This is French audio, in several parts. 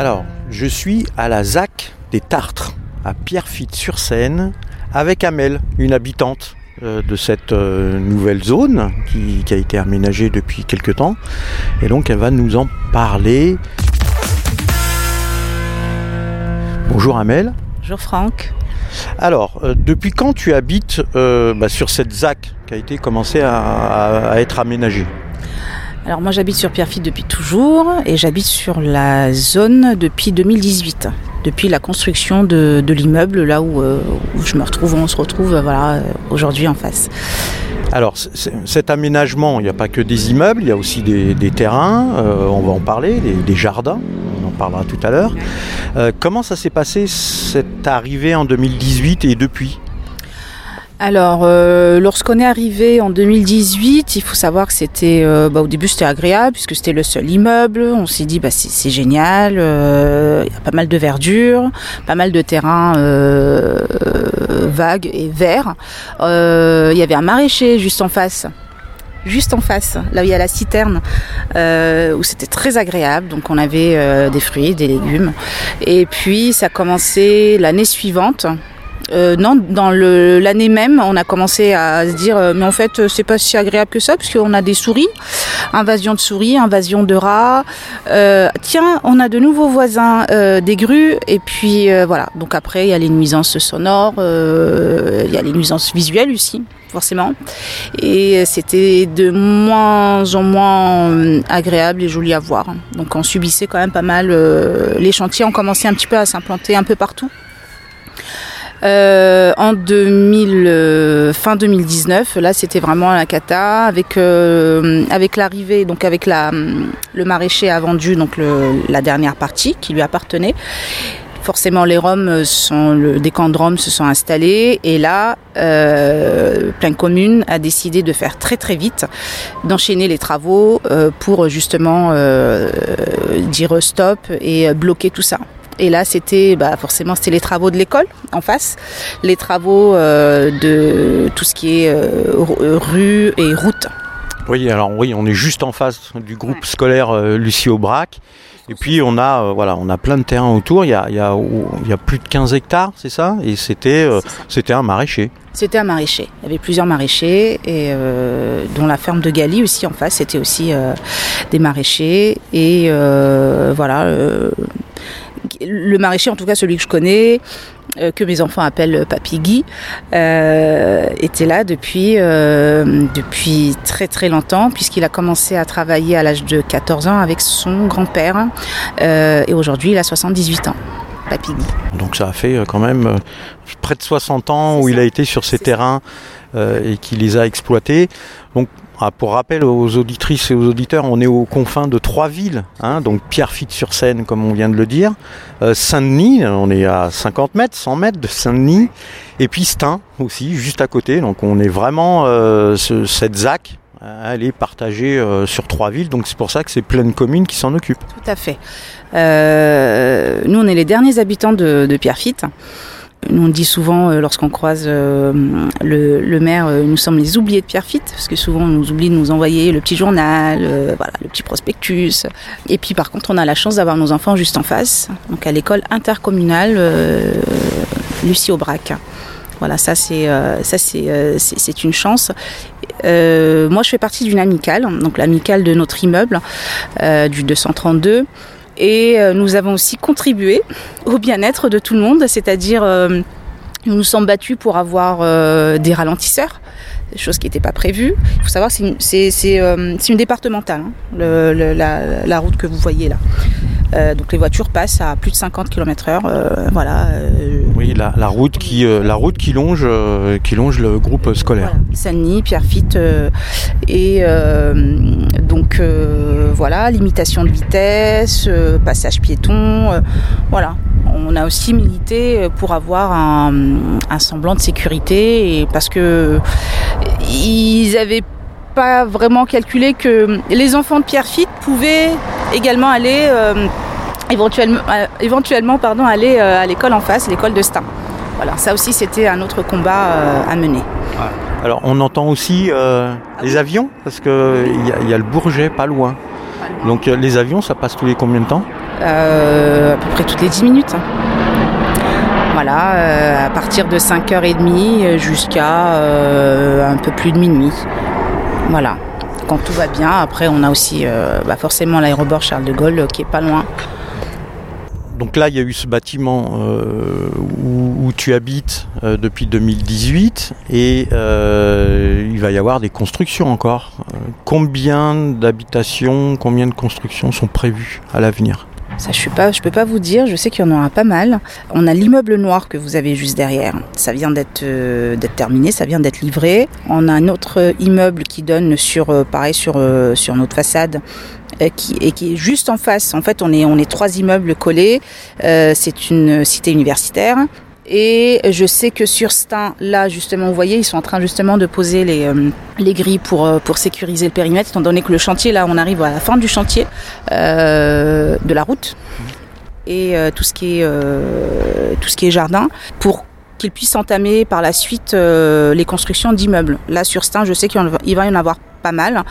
Alors, je suis à la ZAC des Tartres, à Pierrefitte-sur-Seine, avec Amel, une habitante euh, de cette euh, nouvelle zone qui, qui a été aménagée depuis quelques temps. Et donc, elle va nous en parler. Bonjour Amel. Bonjour Franck. Alors, euh, depuis quand tu habites euh, bah, sur cette ZAC qui a été commencée à, à- à être aménagée? Alors moi j'habite sur Pierrefitte depuis toujours et j'habite sur la zone depuis 2018, depuis la construction de, l'immeuble là où, euh, où je me retrouve, où on se retrouve euh, voilà euh, aujourd'hui en face. Alors, cet aménagement, il n'y a pas que des immeubles, il y a aussi des, terrains, on va en parler, des, jardins, on en parlera tout à l'heure. Comment ça s'est passé cette arrivée en 2018 et depuis? Alors euh, lorsqu'on est arrivé en 2018, il faut savoir que c'était euh, bah, au début c'était agréable puisque c'était le seul immeuble. On s'est dit bah c'est génial, euh, il y a pas mal de verdure, pas mal de terrains euh, vagues et verts. Euh, il y avait un maraîcher juste en face. Juste en face, là où il y a la citerne, où c'était très agréable. Donc on avait des fruits, des légumes. Et puis ça a commencé l'année suivante. Euh, non, dans l'année même, on a commencé à se dire, euh, mais en fait, euh, c'est pas si agréable que ça, puisqu'on a des souris, invasion de souris, invasion de rats. Tiens, on a de nouveaux voisins, des grues, et puis voilà. Donc après, il y a les nuisances sonores, il y a les nuisances visuelles aussi, forcément. Et c'était de moins en moins agréable et joli à voir. Donc on subissait quand même pas mal. les chantiers ont commencé un petit peu à s'implanter un peu partout. Euh, en 2000, euh, fin 2019, là c'était vraiment la cata avec euh, avec l'arrivée, donc avec la le maraîcher a vendu donc le- la dernière partie qui lui appartenait. Forcément, les Roms sont le, des camps de Roms se sont installés et là, euh, Plein Commune a décidé de faire très très vite, d'enchaîner les travaux euh, pour justement euh, dire stop et bloquer tout ça. Et là, c'était bah, forcément c'était les travaux de l'école en face, les travaux euh, de tout ce qui est euh, ru- rue et route. Oui, alors oui, on est juste en face du groupe scolaire euh, Lucie Aubrac. Et puis on a, euh, voilà, on a plein de terrains autour. Il y a, il y a, il y a plus de 15 hectares, c'est ça? Et c'était, euh, c'était un maraîcher. C'était un maraîcher. Il y avait plusieurs maraîchers, et euh, dont la ferme de Galie aussi en face. C'était aussi euh, des maraîchers. Et euh, voilà, euh, le maraîcher, en tout cas celui que je connais, euh, que mes enfants appellent Papy Guy, euh, était là depuis, euh, depuis très très longtemps, puisqu'il a commencé à travailler à l'âge de 14 ans avec son grand-père. Et aujourd'hui, il a 78 ans. Papy Guy. Donc ça a fait quand même près de 60 ans où il a été sur ces terrains et qui les a exploités. Donc ah, pour rappel aux auditrices et aux auditeurs, on est aux confins de trois villes, hein, donc Pierrefitte-sur-Seine comme on vient de le dire, euh, Saint-Denis, on est à 50 mètres, 100 mètres de Saint-Denis, et puis Stein aussi, juste à côté. Donc on est vraiment euh, ce- cette ZAC, euh, elle est partagée euh, sur trois villes, donc c'est pour ça que c'est pleine commune qui s'en occupe. Tout à fait. Nous, on est les derniers habitants de, de Pierrefitte. Nous, on dit souvent, euh, lorsqu'on croise euh, le, le maire, euh, nous sommes les oubliés de Pierrefitte, parce que souvent, on nous oublie de nous envoyer le petit journal, voilà, le petit prospectus. Et puis, par contre, on a la chance d'avoir nos enfants juste en face, donc à l'école intercommunale Lucie Aubrac. Voilà, ça c'est ça c'est c'est une chance. Euh, moi, je fais partie d'une amicale, donc l'amicale de notre immeuble euh, du 232. Et euh, nous avons aussi contribué au bien-être de tout le monde, c'est-à-dire euh, nous nous sommes battus pour avoir euh, des ralentisseurs, des choses qui n'étaient pas prévues. Il faut savoir que c'est une, euh, départementale, hein, le- le- la, la route que vous voyez là. Euh, donc les voitures passent à plus de 50 km/h. voilà. Oui, la, la route qui, la route qui longe, qui longe le groupe scolaire. Voilà, Saint-Denis, Pierrefitte, et donc euh, voilà, limitation de vitesse, euh, passage piéton, euh, voilà. On a aussi milité pour avoir un, semblant de sécurité, parce que ils avaient pas vraiment calculé que les enfants de Pierrefitte pouvaient également aller éventuellement, pardon, aller à l'école en face, l'école de Stein. Voilà, ça aussi c'était un autre combat à mener. Alors on entend aussi euh, les avions parce que il y, y a le Bourget pas loin. Donc euh, les avions ça passe tous les combien de temps? À peu près toutes les 10 minutes. Voilà, à partir de 5h30 jusqu'à un peu plus de minuit. Voilà quand tout va bien. Après, on a aussi bah, forcément l'aéroport Charles de Gaulle qui est pas loin. Donc là, il y a eu ce bâtiment euh, où, tu habites euh, depuis 2018 et euh, il va y avoir des constructions encore. combien d'habitations, combien de constructions sont prévues à l'avenir? Ça, je ne peux pas vous dire, je sais qu'il y en aura pas mal. On a l'immeuble noir que vous avez juste derrière. Ça vient d'être terminé, ça vient d'être livré. On a un autre immeuble qui donne sur, pareil, sur, sur notre façade, euh, qui, et qui est juste en face. En fait, on est, on est trois immeubles collés. Euh, c'est une cité universitaire. Et je sais que sur Stein, là justement, vous voyez, ils sont en train justement de poser les, euh, les grilles pour, pour sécuriser le périmètre, étant donné que le chantier, là, on arrive à la fin du chantier de la route et tout ce qui est tout ce qui est jardin pour qu'ils puissent entamer par la suite les constructions d'immeubles. Là sur Stein, je sais qu'il va y en avoir pas mal.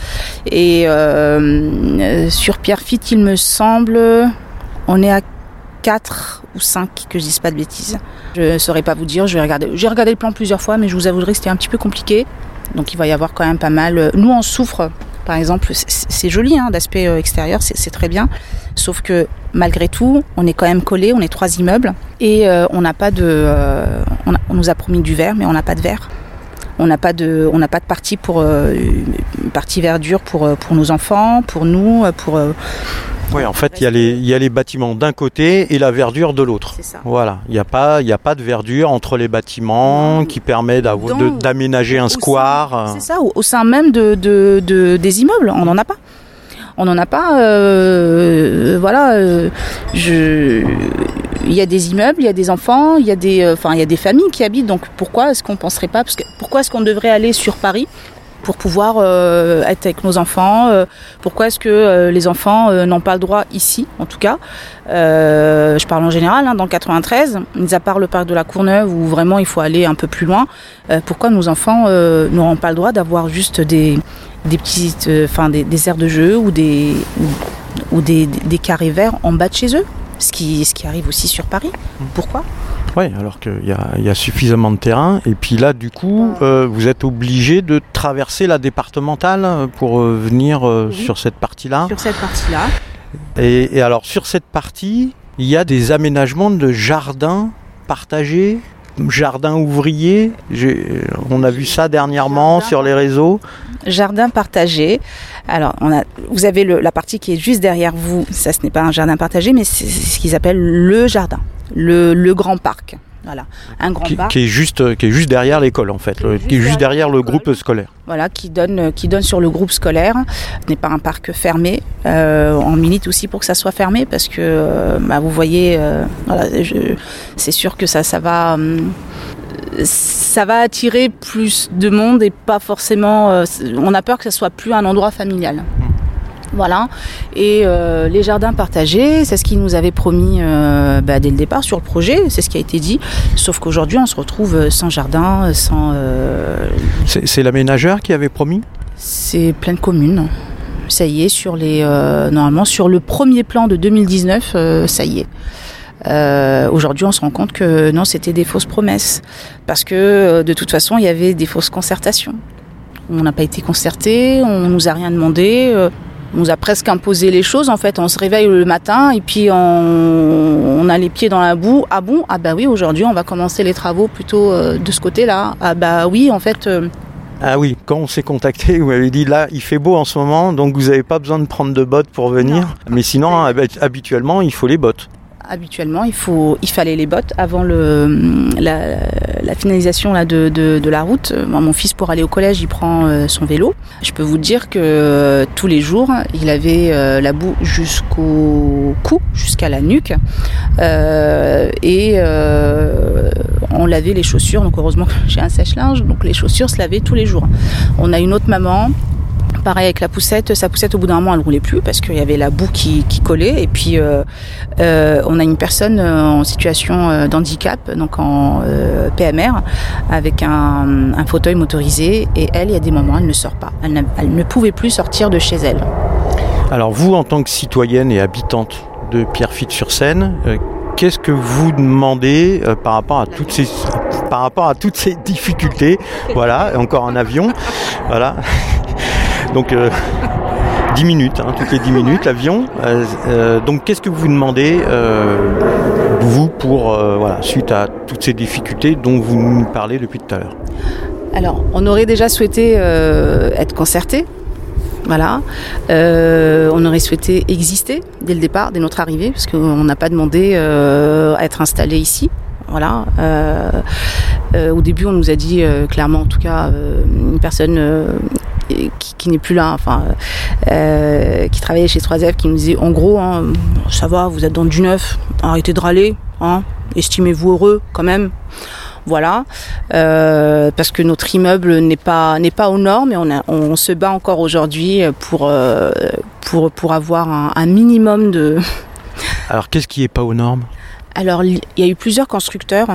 Et euh, sur Pierrefitte, il me semble, on est à 4 ou 5, que je dise pas de bêtises. Je ne saurais pas vous dire. J'ai regardé le plan plusieurs fois, mais je vous avouerai que c'était un petit peu compliqué. Donc il va y avoir quand même pas mal. Nous, on souffre, par exemple, c'est joli hein, d'aspect euh, extérieur, c'est très bien. Sauf que malgré tout, on est quand même collé, on est trois immeubles et euh, on n'a pas de. on, on, nous a promis du verre, mais on n'a pas de verre. On n'a pas de, partie pour euh, partie verdure pour euh, nos enfants, pour nous, euh, pour. Oui, en fait, il y, a les, il y a les bâtiments d'un côté et la verdure de l'autre. Voilà, il n'y a pas, y a pas de verdure entre les bâtiments qui permet d'aménager un square. C'est ça, au, au, sein même de, de, de, des immeubles, on n'en a pas on n'en a pas. Euh, voilà, euh, je, il y a des immeubles, il y a des enfants, il y a des, euh, enfin, il y a des familles qui habitent. Donc pourquoi est-ce qu'on penserait pas Parce que pourquoi est-ce qu'on devrait aller sur Paris pour pouvoir être avec nos enfants. pourquoi est-ce que les enfants n'ont pas le droit ici, en tout cas? Je parle en général, hein, dans le 93, mis à part le parc de la Courneuve où vraiment il faut aller un peu plus loin. pourquoi nos enfants n'auront pas le droit d'avoir juste des, des petites, euh, enfin des, aires de jeu ou des ou, des, carrés verts en bas de chez eux, ce qui, ce qui arrive aussi sur Paris. Pourquoi? Oui, alors qu'il y, y a, suffisamment de terrain. Et puis là, du coup, euh, vous êtes obligé de traverser la départementale pour euh, venir sur cette partie-là. Sur cette partie-là. Et, et, alors, sur cette partie, il y a des aménagements de jardins partagés jardin ouvrier. On a vu ça dernièrement sur les réseaux. Jardin partagé. Alors, on a, vous avez la partie qui est juste derrière vous. Ça, ce n'est pas un jardin partagé, mais c'est ce qu'ils appellent le jardin, le grand parc. Voilà, un grand qui, Qui est juste, qui est juste derrière l'école en fait, qui est juste, derrière, le groupe scolaire. Voilà, qui donne, qui donne sur le groupe scolaire. Ce n'est pas un parc fermé. Euh, on milite aussi pour que ça soit fermé parce que, euh, bah, vous voyez, euh, voilà, c'est sûr que ça, ça va. Hum, ça va attirer plus de monde et pas forcément. on a peur que ça soit plus un endroit familial. Voilà. Et euh, les jardins partagés, c'est ce qu'ils nous avaient promis euh, bah, dès le départ sur le projet, c'est ce qui a été dit. Sauf qu'aujourd'hui, on se retrouve sans jardin, sans. Euh, c'est l'aménageur qui avait promis? C'est plein de communes. Ça y est, sur les, normalement, sur le premier plan de 2019, ça y est. Aujourd'hui, on se rend compte que non, c'était des fausses promesses. Parce que de toute façon, il y avait des fausses concertations. On n'a pas été concerté, on nous a rien demandé. On nous a presque imposé les choses en fait. On se réveille le matin et puis on, a les pieds dans la boue. Ah bon? Ah bah oui, aujourd'hui on va commencer les travaux plutôt euh, de ce côté-là. Ah bah oui, en fait. Euh, ah oui, quand on s'est contacté, vous m'avez dit là, il fait beau en ce moment, donc vous n'avez pas besoin de prendre de bottes pour venir. Mais sinon, habituellement, il faut les bottes habituellement, il, faut, il fallait les bottes avant le, la, finalisation là, de, de, la route. mon fils, pour aller au collège, il prend euh, son vélo. Je peux vous dire que euh, tous les jours, il avait euh, la boue jusqu'au cou, jusqu'à la nuque. et on lavait les chaussures. Donc heureusement j'ai un sèche-linge. Donc les chaussures se lavaient tous les jours. On a une autre maman Pareil avec la poussette, sa poussette au bout d'un moment elle roulait plus parce qu'il y avait la boue qui, collait et puis euh, euh, on a une personne euh, en situation d'handicap, donc en PMR, avec un, fauteuil motorisé et elle, il y a des moments, elle ne sort pas, elle, ne pouvait plus sortir de chez elle. Alors vous, en tant que citoyenne et habitante de Pierrefitte-sur-Seine. Qu'est-ce que vous demandez par rapport à toutes ces par rapport à toutes ces difficultés? Voilà, encore un avion. Voilà. Donc 10 minutes, hein, toutes les 10 minutes, l'avion. Euh, euh, donc qu'est-ce que vous demandez, euh, vous, pour, suite à toutes ces difficultés dont vous nous parlez depuis tout à l'heure? Alors, on aurait déjà souhaité être concerté. Voilà. on aurait souhaité exister dès le départ, dès notre arrivée, parce qu'on n'a pas demandé à être installé ici. Voilà. au début, on nous a dit clairement, en tout cas, une personne qui, n'est plus là, enfin, euh, qui travaillait chez 3F, qui me disait en gros, hein, ça va, vous êtes dans du neuf, arrêtez de râler, hein, estimez-vous heureux quand même. Voilà, euh, parce que notre immeuble n'est pas n'est pas aux normes et on, on se bat encore aujourd'hui pour, euh, pour pour avoir un, un minimum de. Alors qu'est-ce qui est pas aux normes? Alors il y a eu plusieurs constructeurs,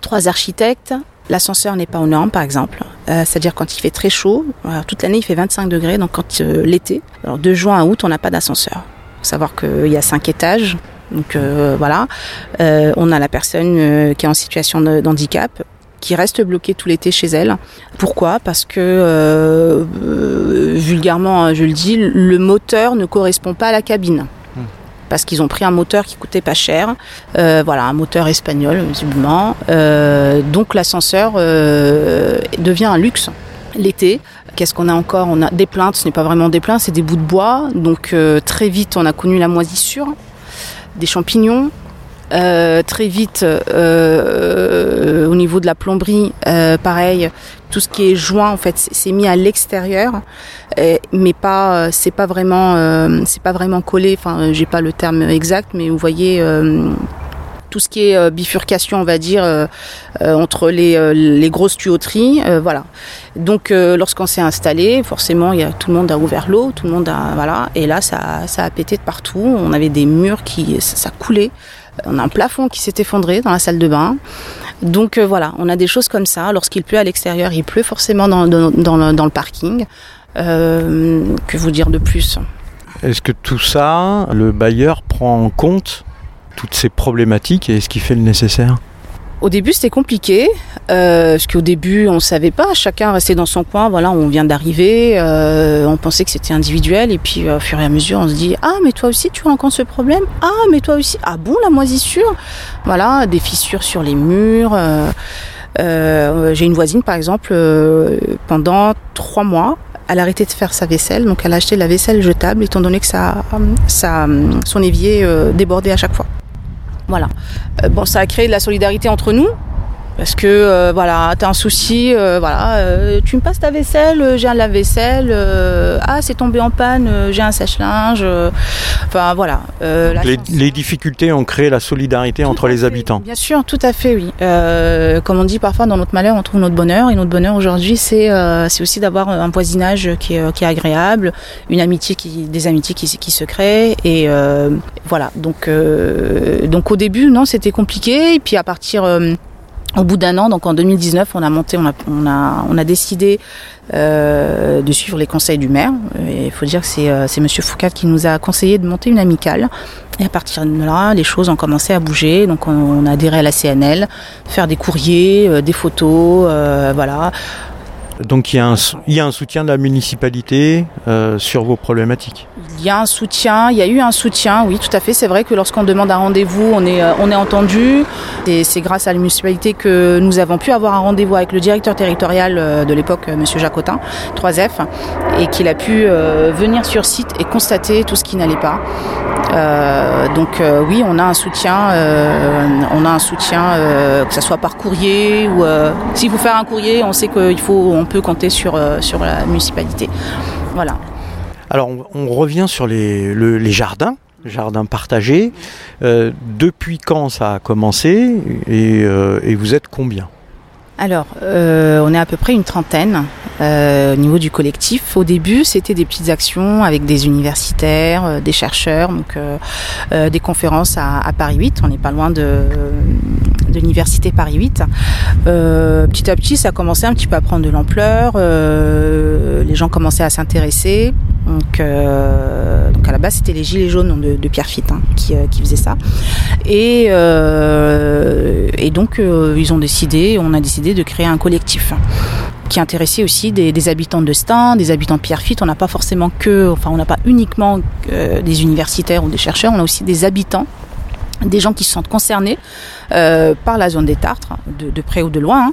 trois architectes, L'ascenseur n'est pas aux normes, par exemple. Euh, c'est-à-dire quand il fait très chaud, toute l'année il fait 25 degrés, donc quand euh, l'été, alors de juin à août, on n'a pas d'ascenseur. Faut savoir qu'il y a cinq étages, donc euh, voilà. on a la personne qui est en situation d'handicap qui reste bloquée tout l'été chez elle. Pourquoi? Parce que vulgairement, hein, je le dis, le moteur ne correspond pas à la cabine parce qu'ils ont pris un moteur qui coûtait pas cher. Euh, voilà, un moteur espagnol, visiblement. Euh, donc l'ascenseur euh, devient un luxe l'été. Qu'est-ce qu'on a encore? On a des plaintes, ce n'est pas vraiment des plaintes, c'est des bouts de bois. Donc très vite, on a connu la moisissure, des champignons, très vite, au niveau de la plomberie, pareil, tout ce qui est joint en fait, c'est mis à l'extérieur, mais pas, c'est pas vraiment, c'est pas vraiment collé. Enfin, j'ai pas le terme exact, mais vous voyez tout ce qui est bifurcation, on va dire, entre les, grosses tuyauteries, voilà. Donc, lorsqu'on s'est installé, forcément, y a, tout le monde a ouvert l'eau, tout le monde a, voilà, et là, ça, ça a pété de partout. On avait des murs qui, ça coulait. On a un plafond qui s'est effondré dans la salle de bain. Donc euh, voilà, on a des choses comme ça. Lorsqu'il pleut à l'extérieur, il pleut forcément dans, le, parking. Euh, que vous dire de plus? Est-ce que tout ça, le bailleur prend en compte toutes ces problématiques et est-ce qu'il fait le nécessaire? Au début, c'était compliqué, euh, parce qu'au début, on ne savait pas. Chacun restait dans son coin. Voilà, on vient d'arriver. Euh, on pensait que c'était individuel. Et puis, au fur et à mesure, on se dit Ah, mais toi aussi, tu rencontres ce problème? Ah, mais toi aussi? Ah bon, la moisissure? Voilà, des fissures sur les murs. Euh, j'ai une voisine, par exemple, pendant trois mois, elle a arrêté de faire sa vaisselle, donc elle a acheté la vaisselle jetable, étant donné que ça, ça, son évier débordait à chaque fois. Voilà. Euh, bon, ça a créé de la solidarité entre nous. Parce que euh, voilà, t'as un souci, euh, voilà, tu me passes ta vaisselle, j'ai un lave-vaisselle, ah c'est tombé en panne, j'ai un sèche-linge, enfin voilà. Les, difficultés ont créé la solidarité entre les habitants. Bien sûr, tout à fait, oui. comme on dit parfois dans notre malheur, on trouve notre bonheur, et notre bonheur aujourd'hui, c'est c'est aussi d'avoir un voisinage qui est, qui est, agréable, une amitié qui, des amitiés qui, qui se créent, et voilà. Donc donc au début, non, c'était compliqué, et puis à partir au bout d'un an, donc en 2019, on a monté, on a, décidé euh, de suivre les conseils du maire. Il faut dire que c'est, euh, Monsieur Foucault qui nous a conseillé de monter une amicale. Et à partir de là, les choses ont commencé à bouger. Donc on, a adhéré à la CNL, faire des courriers, euh, des photos, euh, voilà. Donc il y, a un, il y a un soutien de la municipalité euh, sur vos problématiques Il y a un soutien, il y a eu un soutien, oui tout à fait. C'est vrai que lorsqu'on demande un rendez-vous, on est, euh, entendu. Et c'est grâce à la municipalité que nous avons pu avoir un rendez-vous avec le directeur territorial euh, de l'époque, M. Jacotin, 3F, et qu'il a pu venir sur site et constater tout ce qui n'allait pas. donc oui, on a un soutien, on a un soutien, que ce soit par courrier ou s'il faut faire un courrier, on sait qu'il faut on peut compter sur, euh, sur la municipalité. Voilà. Alors on, revient sur les, les jardins jardins partagés. Euh, depuis quand ça a commencé et, euh, et vous êtes combien? Alors, on est à peu près une trentaine au niveau du collectif. Au début, c'était des petites actions avec des universitaires, des chercheurs, donc des conférences à, à, Paris 8. On n'est pas loin de, de l'université Paris 8. Euh, petit à petit, ça a commencé un petit peu à prendre de l'ampleur. Euh, les gens commençaient à s'intéresser. Donc, euh, Donc à la base, c'était les Gilets jaunes de, Pierre Fitt hein, qui, faisaient ça. Et, donc, ils ont décidé, on a décidé de créer un collectif qui intéressait aussi des, habitants de Stein, des habitants de Pierrefitte. On n'a pas forcément que, enfin, on n'a pas uniquement des universitaires ou des chercheurs, on a aussi des habitants des gens qui se sentent concernés euh, par la zone des Tartres, de, de près ou de loin. Hein.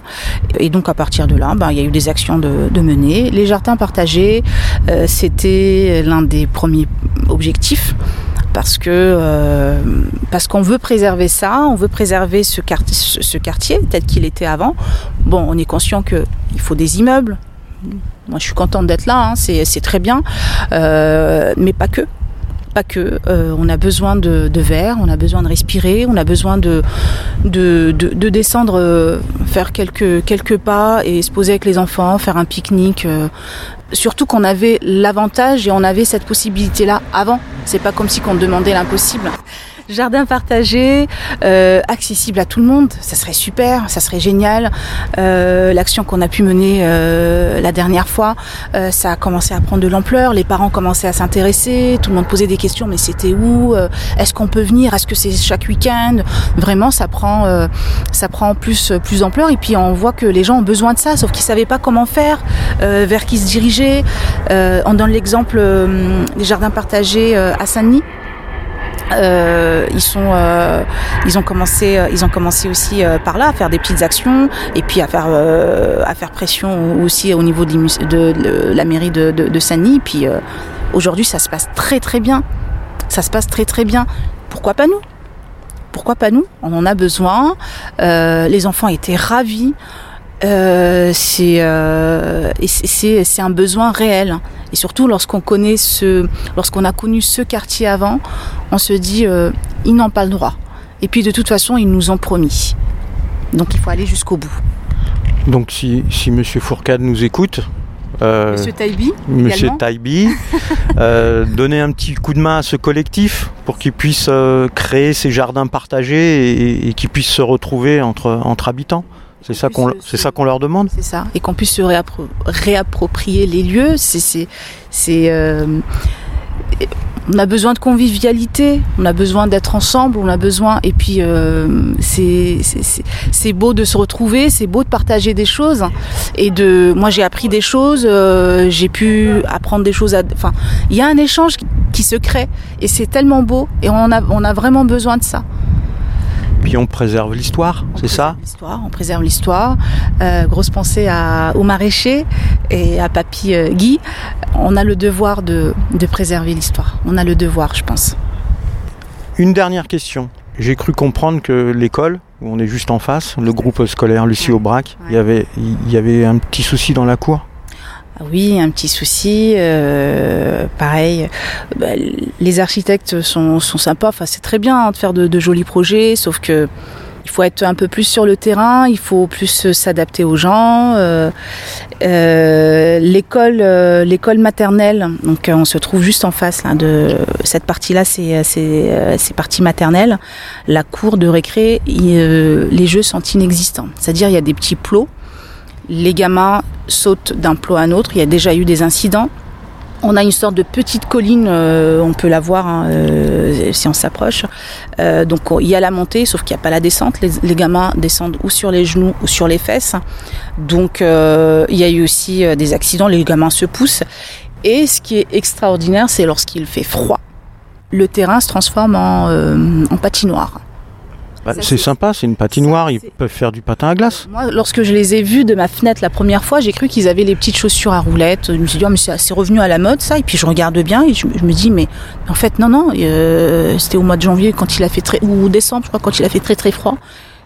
Et donc à partir de là, ben, il y a eu des actions de, de mener. Les jardins partagés, euh, c'était l'un des premiers objectifs parce que euh, parce qu'on veut préserver ça, on veut préserver ce, quartier, ce tel qu'il était avant. Bon, on est conscient que il faut des immeubles. Moi, je suis contente d'être là, hein, c'est très bien, mais pas que pas que. Euh, on a besoin de, de, verre, on a besoin de respirer, on a besoin de, de, de, de descendre, euh, faire quelques, quelques pas et se poser avec les enfants, faire un pique-nique. Euh, surtout qu'on avait l'avantage et on avait cette possibilité-là avant. C'est pas comme si qu'on demandait l'impossible. Jardin partagé, euh, accessible à tout le monde, ça serait super, ça serait génial. Euh, L'action qu'on a pu mener euh, la dernière fois, euh, ça a commencé à prendre de l'ampleur, les parents commençaient à s'intéresser, tout le monde posait des questions, mais c'était où Est-ce qu'on peut venir Est-ce que c'est chaque week-end? Vraiment, ça prend, ça prend plus, plus d'ampleur et puis on voit que les gens ont besoin de ça, sauf qu'ils savaient pas comment faire, vers qui se diriger. on donne l'exemple des jardins partagés à Saint-Denis. Euh, ils sont, euh, ils ont commencé, euh, ils ont commencé aussi euh, par là à faire des petites actions et puis à faire, euh, à faire pression aussi au niveau de, la mairie de, de, de Saint-Denis. Puis aujourd'hui, ça se passe très très bien. Ça se passe très très bien. Pourquoi pas nous? Pourquoi pas nous? On en a besoin. les enfants étaient ravis. Euh, c'est euh, c'est un besoin réel. Et surtout lorsqu'on connaît ce lorsqu'on a connu ce quartier avant on se dit euh, ils n'ont pas le droit. Et puis de toute façon ils nous ont promis. Donc il faut aller jusqu'au bout. Donc si, si monsieur Fourcade nous écoute euh, Monsieur Taibi Monsieur euh, donner un petit coup de main à ce collectif pour qu'il puisse euh, créer ces jardins partagés et, et qu'ils puissent se retrouver entre, entre habitants c'est ça qu'on c'est ça qu'on leur demande? C'est ça et qu'on puisse se réappro réapproprier les lieux. C'est c'est euh, on a besoin de convivialité, on a besoin d'être ensemble, on a besoin et puis euh, c'est beau de se retrouver, c'est beau de partager des choses et de moi j'ai appris des choses, euh, j'ai pu apprendre des choses. À, enfin il y a un échange qui se crée et c'est tellement beau et on a on a vraiment besoin de ça puis on préserve l'histoire, c'est ça? l'histoire, On préserve l'histoire. Euh, grosse pensée à, aux maraîchers et à Papy euh, Guy. On a le devoir de, de préserver l'histoire. On a le devoir, je pense. Une dernière question. J'ai cru comprendre que l'école, où on est juste en face, le groupe scolaire Lucie Aubrac, ouais. il, y avait, il y avait un petit souci dans la cour oui, un petit souci. Euh, pareil, bah, les architectes sont, sympas. Enfin, c'est très bien hein, de faire de, jolis projets, sauf que il faut être un peu plus sur le terrain. Il faut plus s'adapter aux gens. Euh, euh, l'école, euh, l'école maternelle. Donc, on se trouve juste en face de cette partie-là. C'est partie maternelle. La cour de récré. Les jeux sont inexistants. C'est-à-dire, il y a des petits plots les gamins sautent d'un plot à un autre. Il y a déjà eu des incidents. On a une sorte de petite colline, euh, on peut la voir hein, euh, si on s'approche. Euh, donc il y a la montée, sauf qu'il n'y a pas la descente. Les, gamins descendent ou sur les genoux ou sur les fesses. Donc il y a eu aussi des accidents, les gamins se poussent. Et ce qui est extraordinaire, c'est lorsqu'il fait froid, le terrain se transforme en patinoire. Bah, c'est sympa, c'est une patinoire, ils peuvent faire du patin à glace. Moi, lorsque je les ai vus de ma fenêtre la première fois, j'ai cru qu'ils avaient les petites chaussures à roulettes. Je me suis dit, oh, mais c'est revenu à la mode ça. Et puis je regarde bien et je, je me dis, mais en fait, non, non, euh, c'était au mois de janvier quand il a fait très, ou décembre, je crois, quand il a fait très très froid.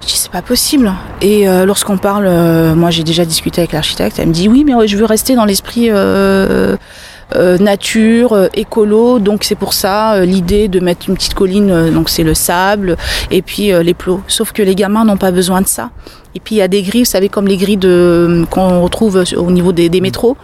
Je dis, c'est pas possible. Et euh, lorsqu'on parle, euh, moi j'ai déjà discuté avec l'architecte, elle me dit, oui, mais je veux rester dans l'esprit. Euh, euh, nature, euh, écolo. Donc c'est pour ça euh, l'idée de mettre une petite colline, euh, donc c'est le sable et puis euh, les plots. Sauf que les gamins n'ont pas besoin de ça. Et puis il y a des grilles, vous savez comme les grilles de qu'on retrouve au niveau des, des métros.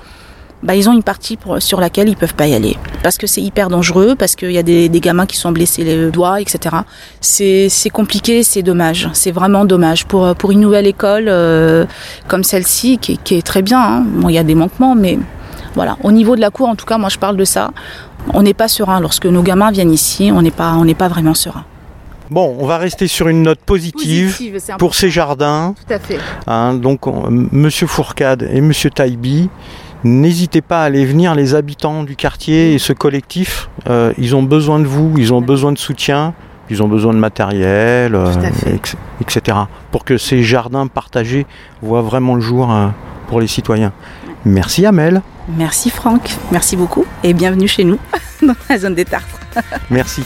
Bah, ils ont une partie pour, sur laquelle ils peuvent pas y aller parce que c'est hyper dangereux, parce qu'il y a des, des, gamins qui sont blessés les doigts, etc. C'est compliqué, c'est dommage, c'est vraiment dommage pour pour une nouvelle école comme celle-ci qui, qui, est très bien. Hein. Bon, il y a des manquements, mais Voilà, au niveau de la cour, en tout cas, moi je parle de ça. On n'est pas serein lorsque nos gamins viennent ici, on n'est pas, on n'est pas vraiment serein. Bon, on va rester sur une note positive, pour ces jardins. Tout à fait. Hein, donc, on- Monsieur Fourcade et Monsieur Taïbi, n'hésitez pas à aller venir, les habitants du quartier et ce collectif. euh, ils ont besoin de vous, ils ont besoin de soutien, ils ont besoin de matériel, euh, etc. Pour que ces jardins partagés voient vraiment le jour euh, pour les citoyens. Merci Amel, Merci Franck, merci beaucoup et bienvenue chez nous dans la zone des Tartres. merci.